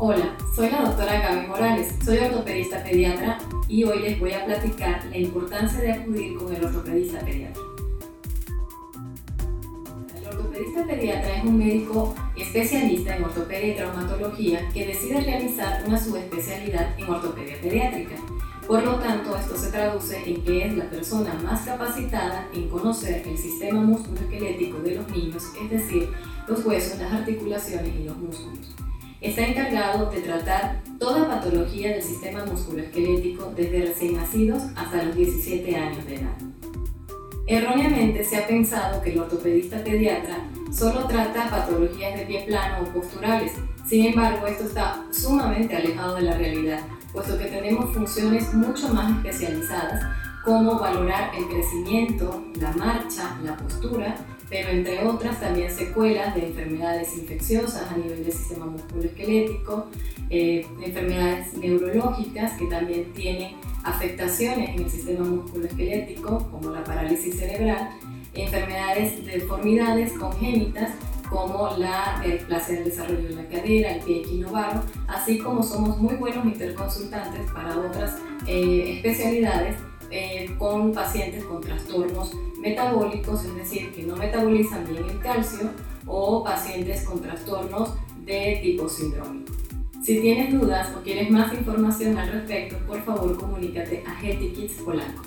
Hola, soy la doctora Gaby Morales, soy ortopedista pediatra y hoy les voy a platicar la importancia de acudir con el ortopedista pediatra. El ortopedista pediatra es un médico especialista en ortopedia y traumatología que decide realizar una subespecialidad en ortopedia pediátrica. Por lo tanto, esto se traduce en que es la persona más capacitada en conocer el sistema musculoesquelético de los niños, es decir, los huesos, las articulaciones y los músculos. Está encargado de tratar toda patología del sistema musculoesquelético desde recién nacidos hasta los 17 años de edad. Erróneamente se ha pensado que el ortopedista pediatra solo trata patologías de pie plano o posturales. Sin embargo, esto está sumamente alejado de la realidad, puesto que tenemos funciones mucho más especializadas como valorar el crecimiento, la marcha, la postura pero entre otras también secuelas de enfermedades infecciosas a nivel del sistema musculoesquelético, eh, enfermedades neurológicas que también tienen afectaciones en el sistema musculoesquelético, como la parálisis cerebral, enfermedades de deformidades congénitas como la displasia del desarrollo de la cadera, el pie equinovaro, así como somos muy buenos interconsultantes para otras eh, especialidades eh, con pacientes con trastornos metabólicos, es decir, que no metabolizan bien el calcio, o pacientes con trastornos de tipo sindrómico. Si tienes dudas o quieres más información al respecto, por favor comunícate a Healthy Kids Polanco.